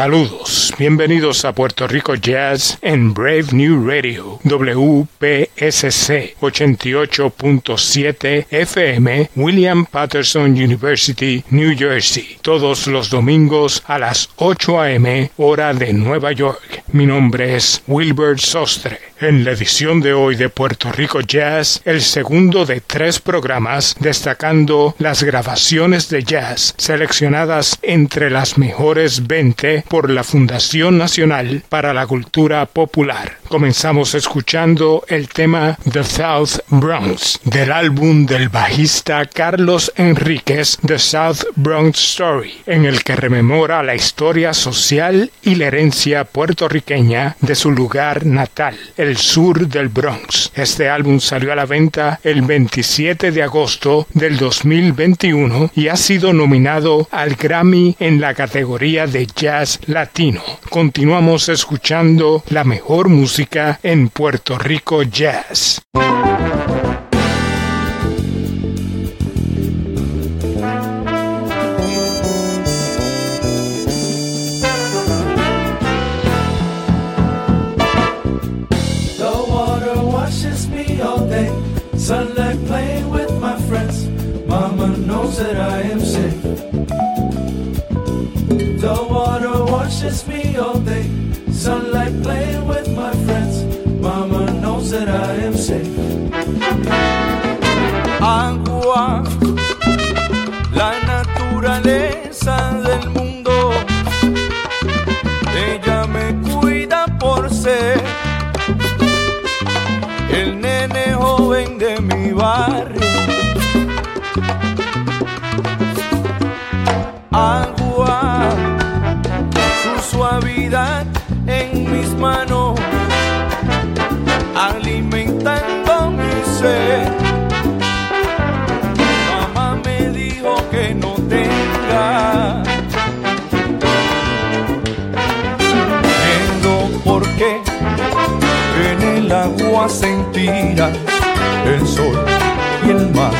Saludos, bienvenidos a Puerto Rico Jazz en Brave New Radio, WPSC 88.7 FM, William Patterson University, New Jersey, todos los domingos a las 8 a.m. hora de Nueva York. Mi nombre es Wilbert Sostre. En la edición de hoy de Puerto Rico Jazz, el segundo de tres programas destacando las grabaciones de jazz seleccionadas entre las mejores 20 por la Nacional para la Cultura Popular. Comenzamos escuchando el tema The South Bronx del álbum del bajista Carlos Enríquez The South Bronx Story, en el que rememora la historia social y la herencia puertorriqueña de su lugar natal, el sur del Bronx. Este álbum salió a la venta el 27 de agosto del 2021 y ha sido nominado al Grammy en la categoría de Jazz Latino. Continuamos escuchando la mejor música en Puerto Rico Jazz. Agua, la naturaleza del mundo. Ella me cuida por ser el nene joven de mi barrio agua, su suavidad el agua sentirá el sol y el mar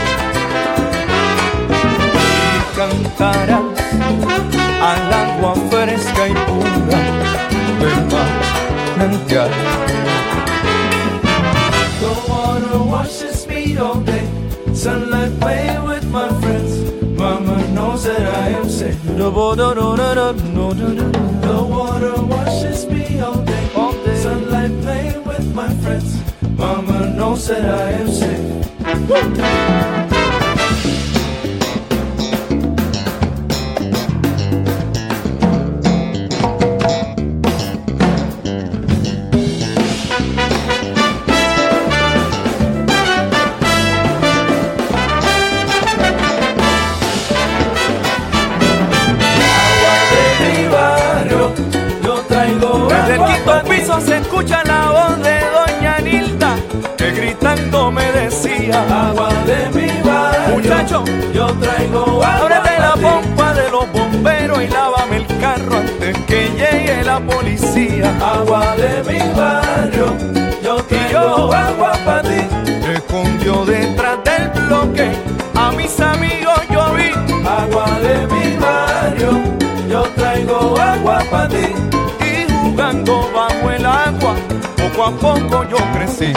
y cantará al agua fresca y pura del manantial. The water washes me all day, sunlight playing with my friends. Mama knows that I am safe. The water washes me all day, all day. Sunlight playing with my friends. Mama knows that I am safe. se yo traigo agua para ti. escondió detrás del bloque, a mis amigos yo vi. Agua de mi barrio, yo traigo agua para ti. Y jugando bajo el agua, poco a poco yo crecí.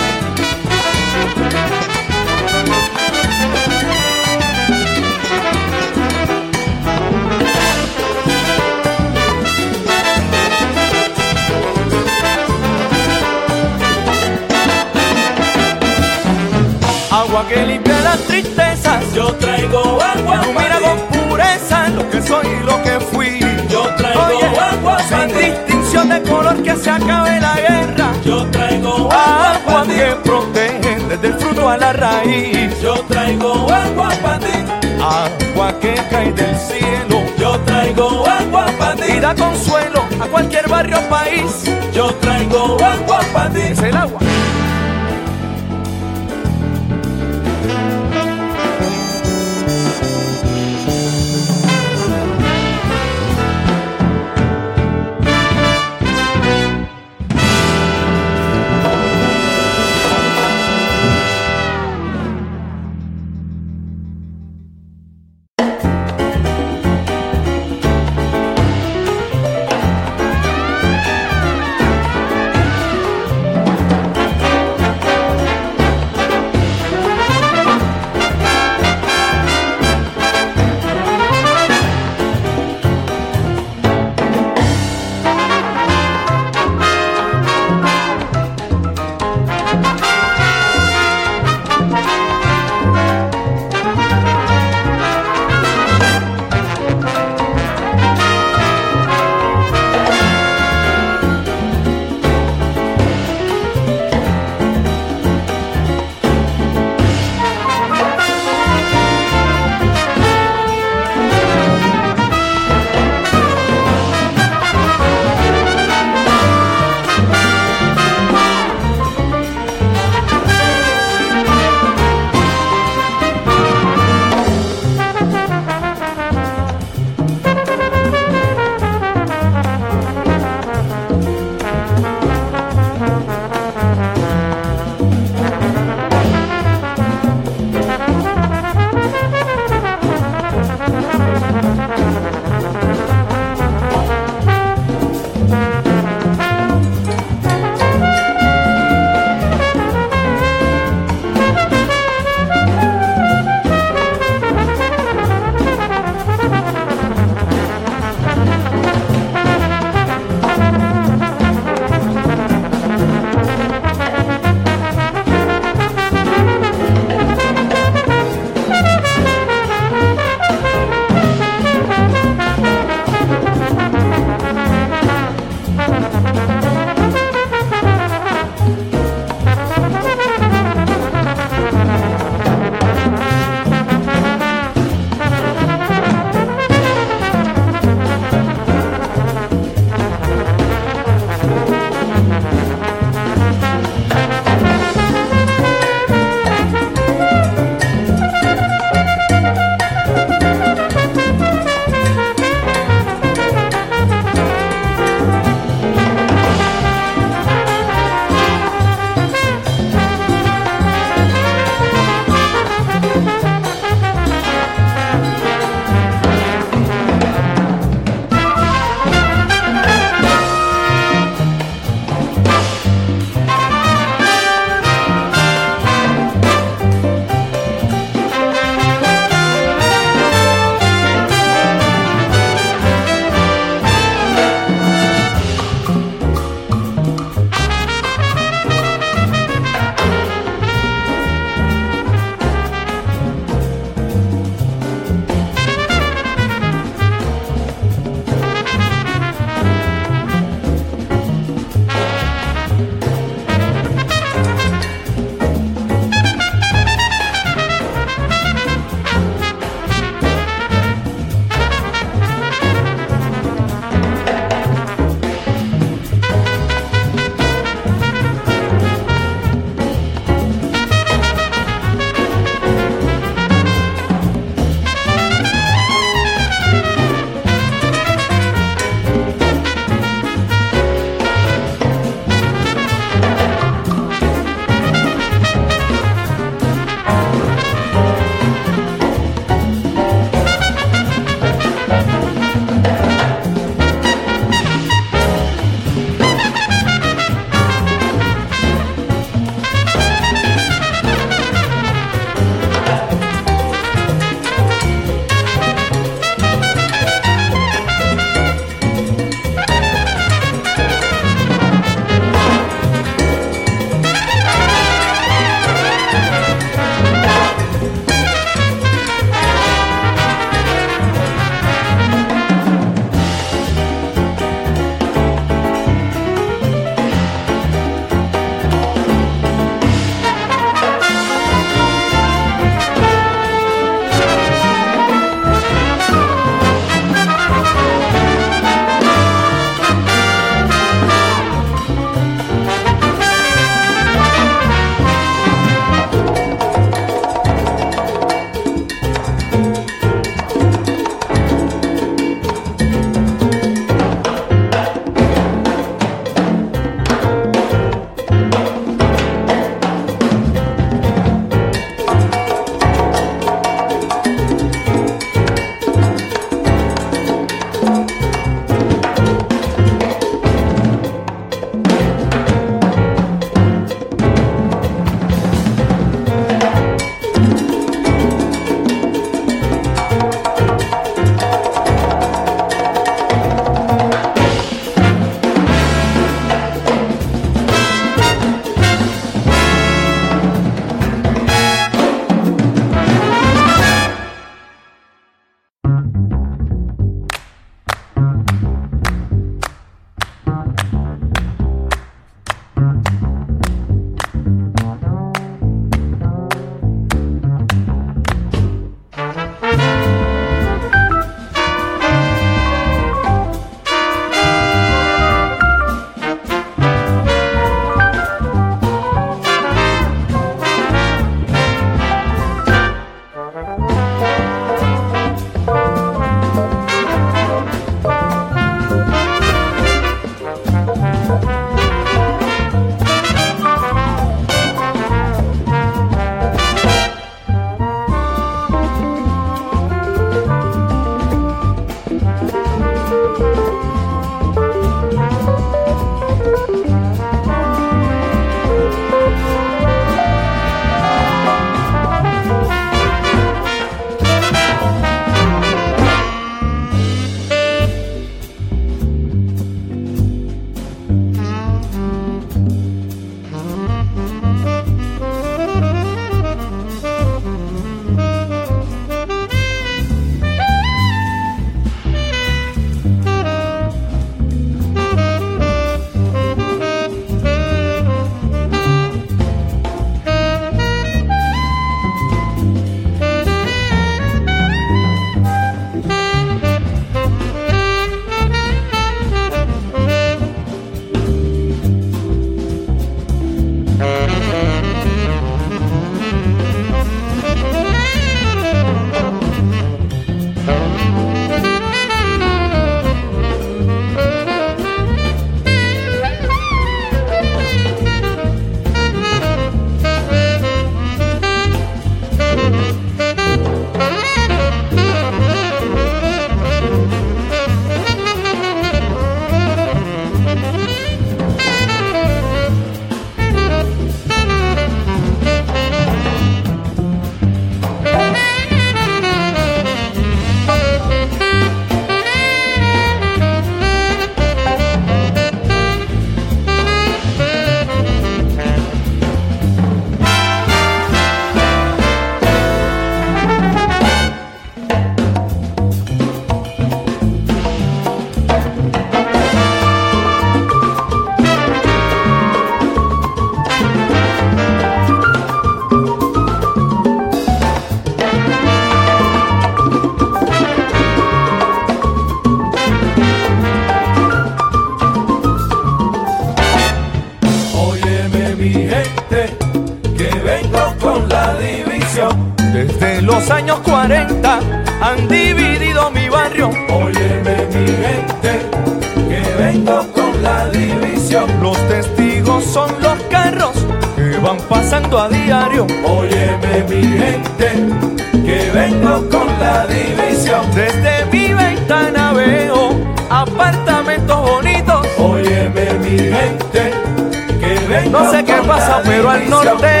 pasa, pero al norte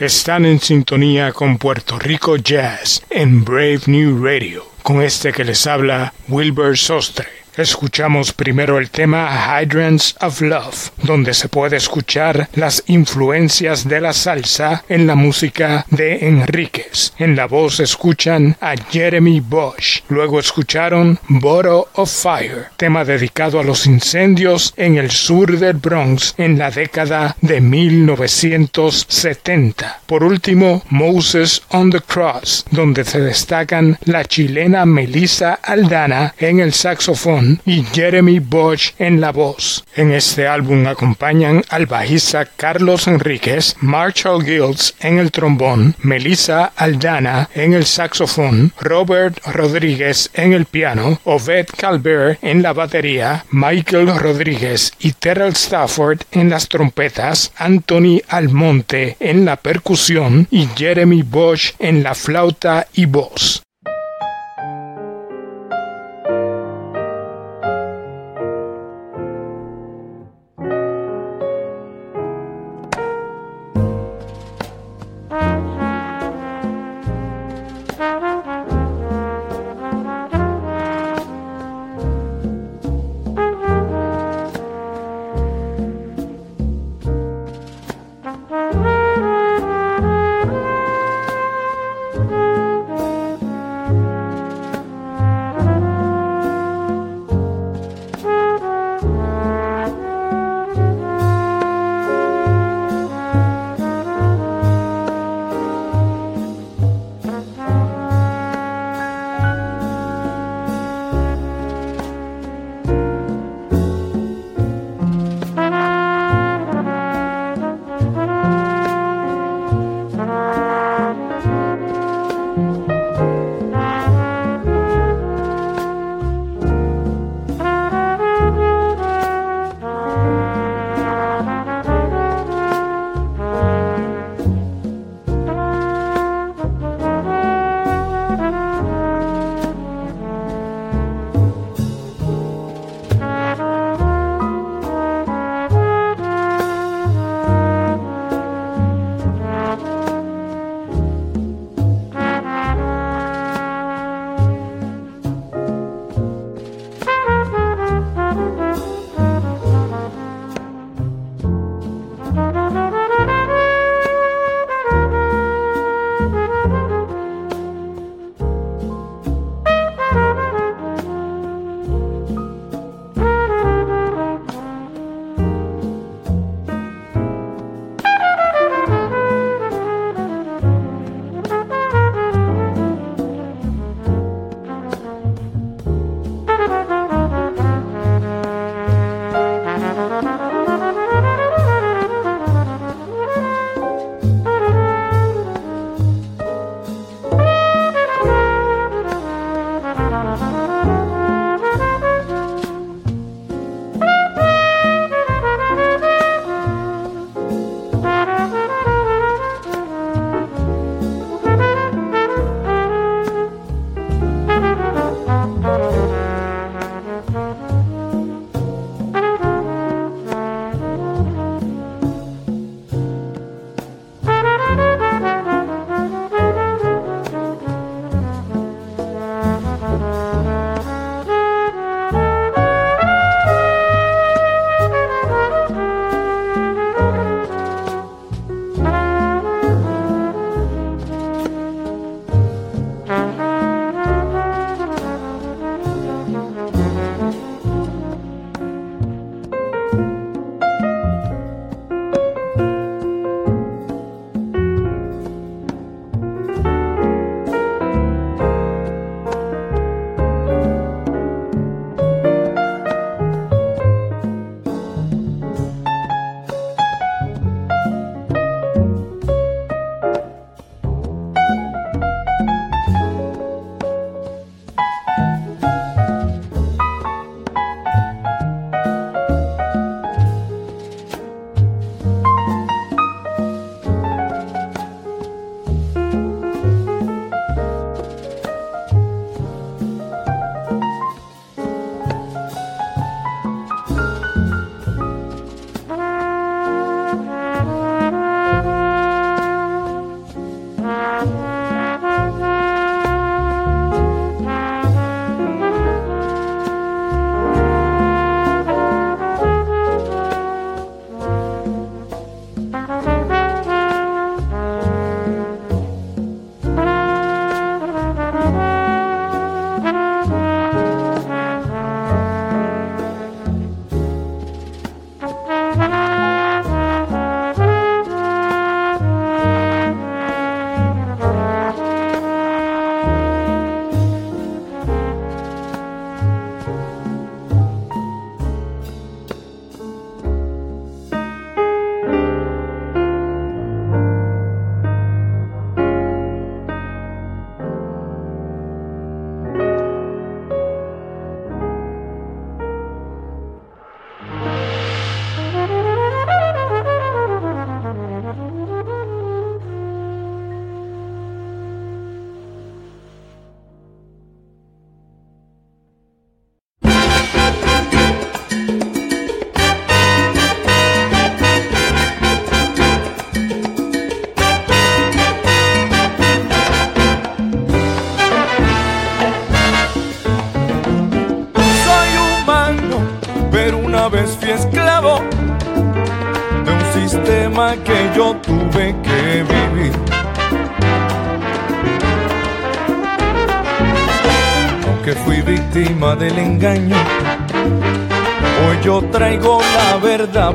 Están en sintonía con Puerto Rico Jazz en Brave New Radio, con este que les habla Wilbur Sostre. Escuchamos primero el tema Hydrants of Love, donde se puede escuchar las influencias de la salsa en la música de Enríquez. En la voz escuchan a Jeremy Bosch. Luego escucharon Bottle of Fire, tema dedicado a los incendios en el sur del Bronx en la década de 1970. Por último, Moses on the Cross, donde se destacan la chilena Melissa Aldana en el saxofón y Jeremy Bosch en la voz. En este álbum acompañan al bajista Carlos Enríquez, Marshall Gills en el trombón, Melissa Aldana en el saxofón, Robert Rodríguez en el piano, Oved Calvert en la batería, Michael Rodríguez y Terrell Stafford en las trompetas, Anthony Almonte en la percusión y Jeremy Bosch en la flauta y voz.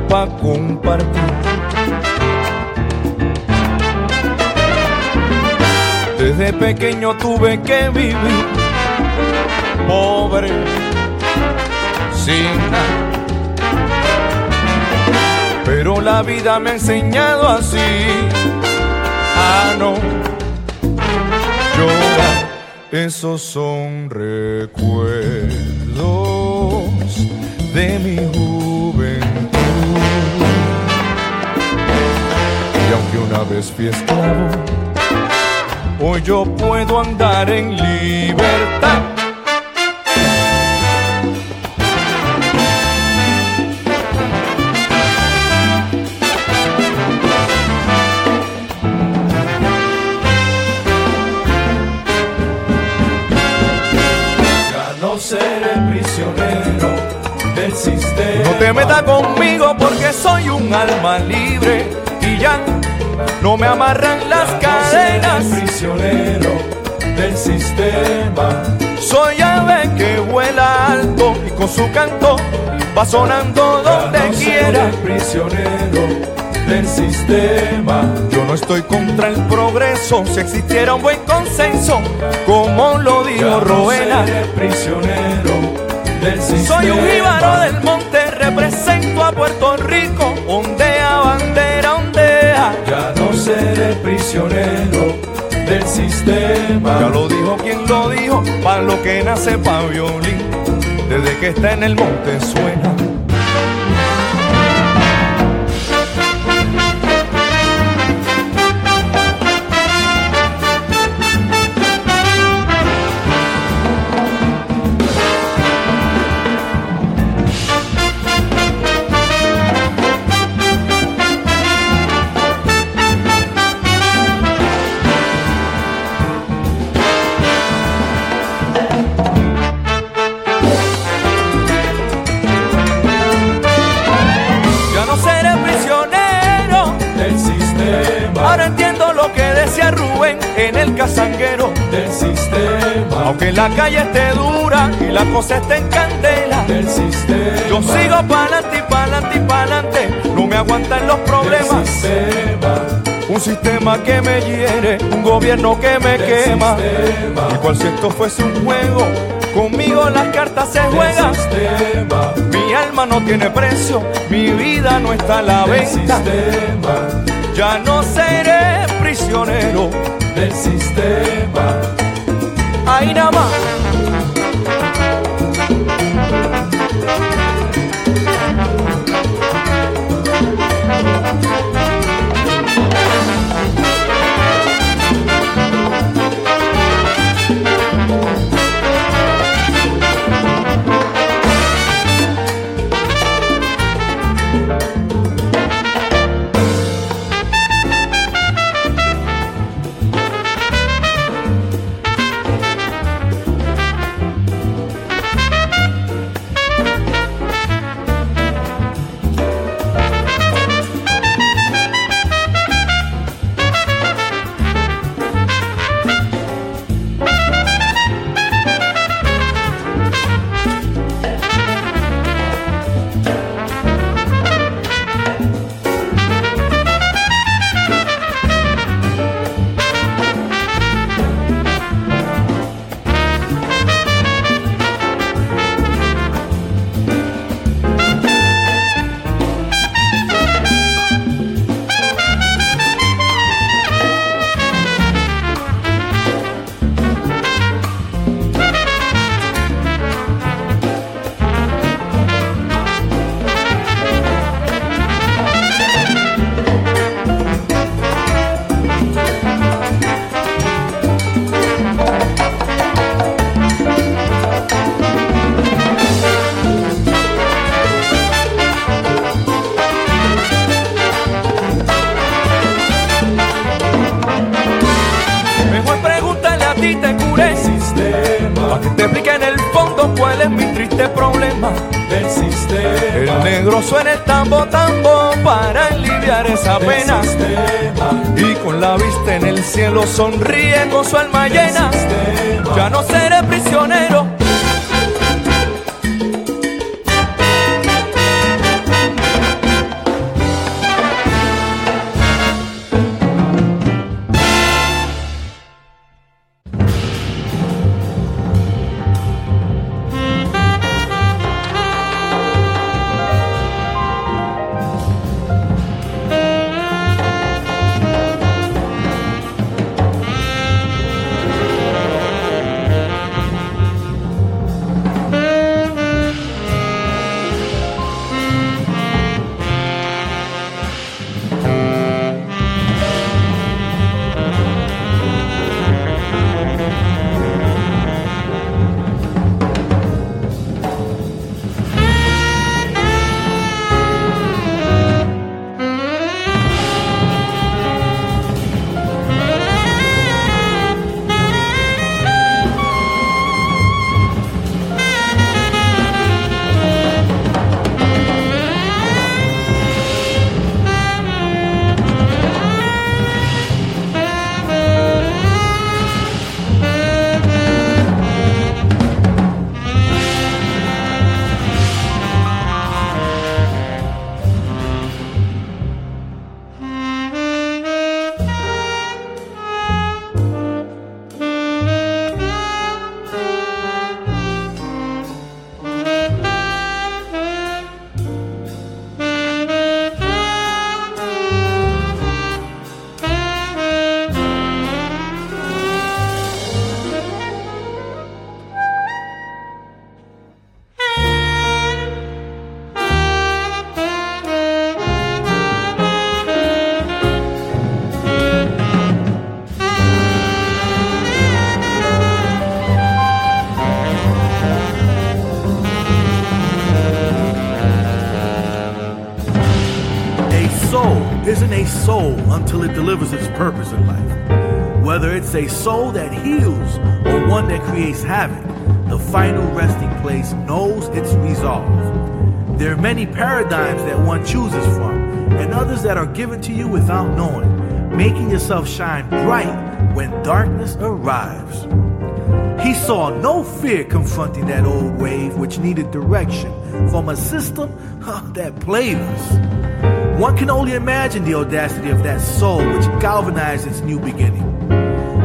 Para compartir. Desde pequeño tuve que vivir pobre, sin nada pero la vida me ha enseñado así a no llorar. Esos son recuerdos de mi juventud. Vez fui hoy yo puedo andar en libertad. Te meta conmigo porque soy un alma libre y ya no me amarran las cadenas. prisionero del sistema. Soy ave que vuela alto y con su canto va sonando donde quiera. prisionero del sistema. Yo no estoy contra el progreso, si existiera un buen consenso, como lo dijo Roena. prisionero del sistema. Soy un jíbaro del monte represento a Puerto Rico, ondea, bandera, ondea. Ya no seré prisionero del sistema. Ya lo dijo quien lo dijo, para lo que nace pa' violín, desde que está en el monte suena. Del sistema. Aunque la calle esté dura y la cosa esté en candela del sistema. Yo sigo pa'lante y pa'lante y pa'lante, no me aguantan los problemas. Sistema. Un sistema que me hiere, un gobierno que me quema. Sistema. Igual si esto fuese un juego, conmigo las cartas se juegan. Mi alma no tiene precio, mi vida no está a la venta. Ya no seré prisionero del sistema. Ahí nada más. Sonríe purpose in life. Whether it's a soul that heals or one that creates havoc, the final resting place knows its resolve. There are many paradigms that one chooses from, and others that are given to you without knowing, making yourself shine bright when darkness arrives. He saw no fear confronting that old wave which needed direction from a system that played us. One can only imagine the audacity of that soul which galvanized its new beginning.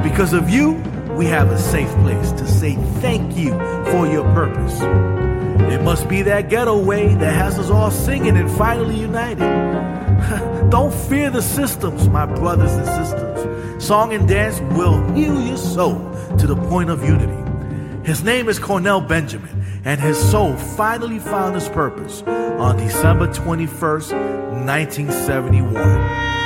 Because of you, we have a safe place to say thank you for your purpose. It must be that ghetto way that has us all singing and finally united. Don't fear the systems, my brothers and sisters. Song and dance will heal your soul to the point of unity. His name is Cornell Benjamin, and his soul finally found his purpose on December 21st, 1971.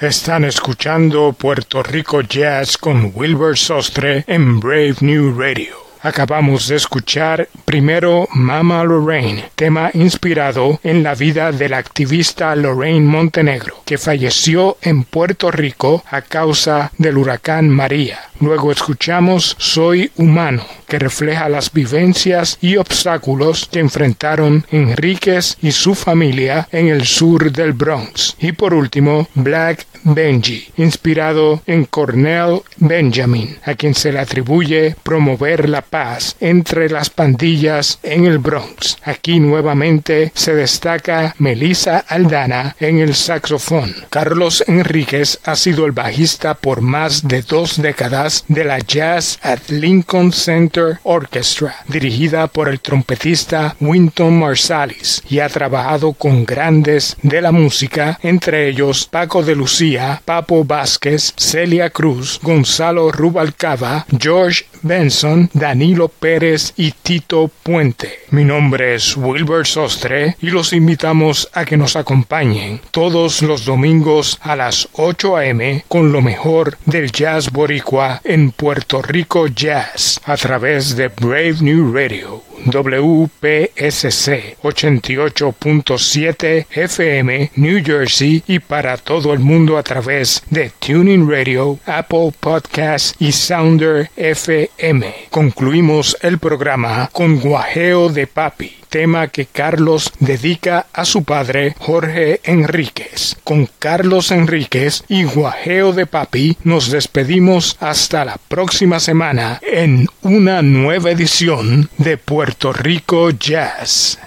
Están escuchando Puerto Rico Jazz con Wilbur Sostre en Brave New Radio. Acabamos de escuchar primero Mama Lorraine, tema inspirado en la vida de la activista Lorraine Montenegro, que falleció en Puerto Rico a causa del huracán María. Luego escuchamos Soy humano, que refleja las vivencias y obstáculos que enfrentaron Enríquez y su familia en el sur del Bronx. Y por último, Black Benji, inspirado en Cornell Benjamin, a quien se le atribuye promover la paz entre las pandillas en el Bronx. Aquí nuevamente se destaca Melissa Aldana en el saxofón. Carlos Enríquez ha sido el bajista por más de dos décadas de la Jazz at Lincoln Center Orchestra, dirigida por el trompetista Winton Marsalis, y ha trabajado con grandes de la música, entre ellos Paco de Lucía, Papo Vázquez, Celia Cruz, Gonzalo Rubalcaba, George Benson, Danilo Pérez y Tito Puente. Mi nombre es Wilbur Sostre y los invitamos a que nos acompañen todos los domingos a las 8 a.m. con lo mejor del jazz boricua en Puerto Rico Jazz a través de Brave New Radio. WPSC 88.7 FM New Jersey y para todo el mundo a través de Tuning Radio, Apple Podcasts y Sounder FM. Concluimos el programa con Guajeo de Papi tema que Carlos dedica a su padre Jorge Enríquez. Con Carlos Enríquez y Guajeo de Papi nos despedimos hasta la próxima semana en una nueva edición de Puerto Rico Jazz.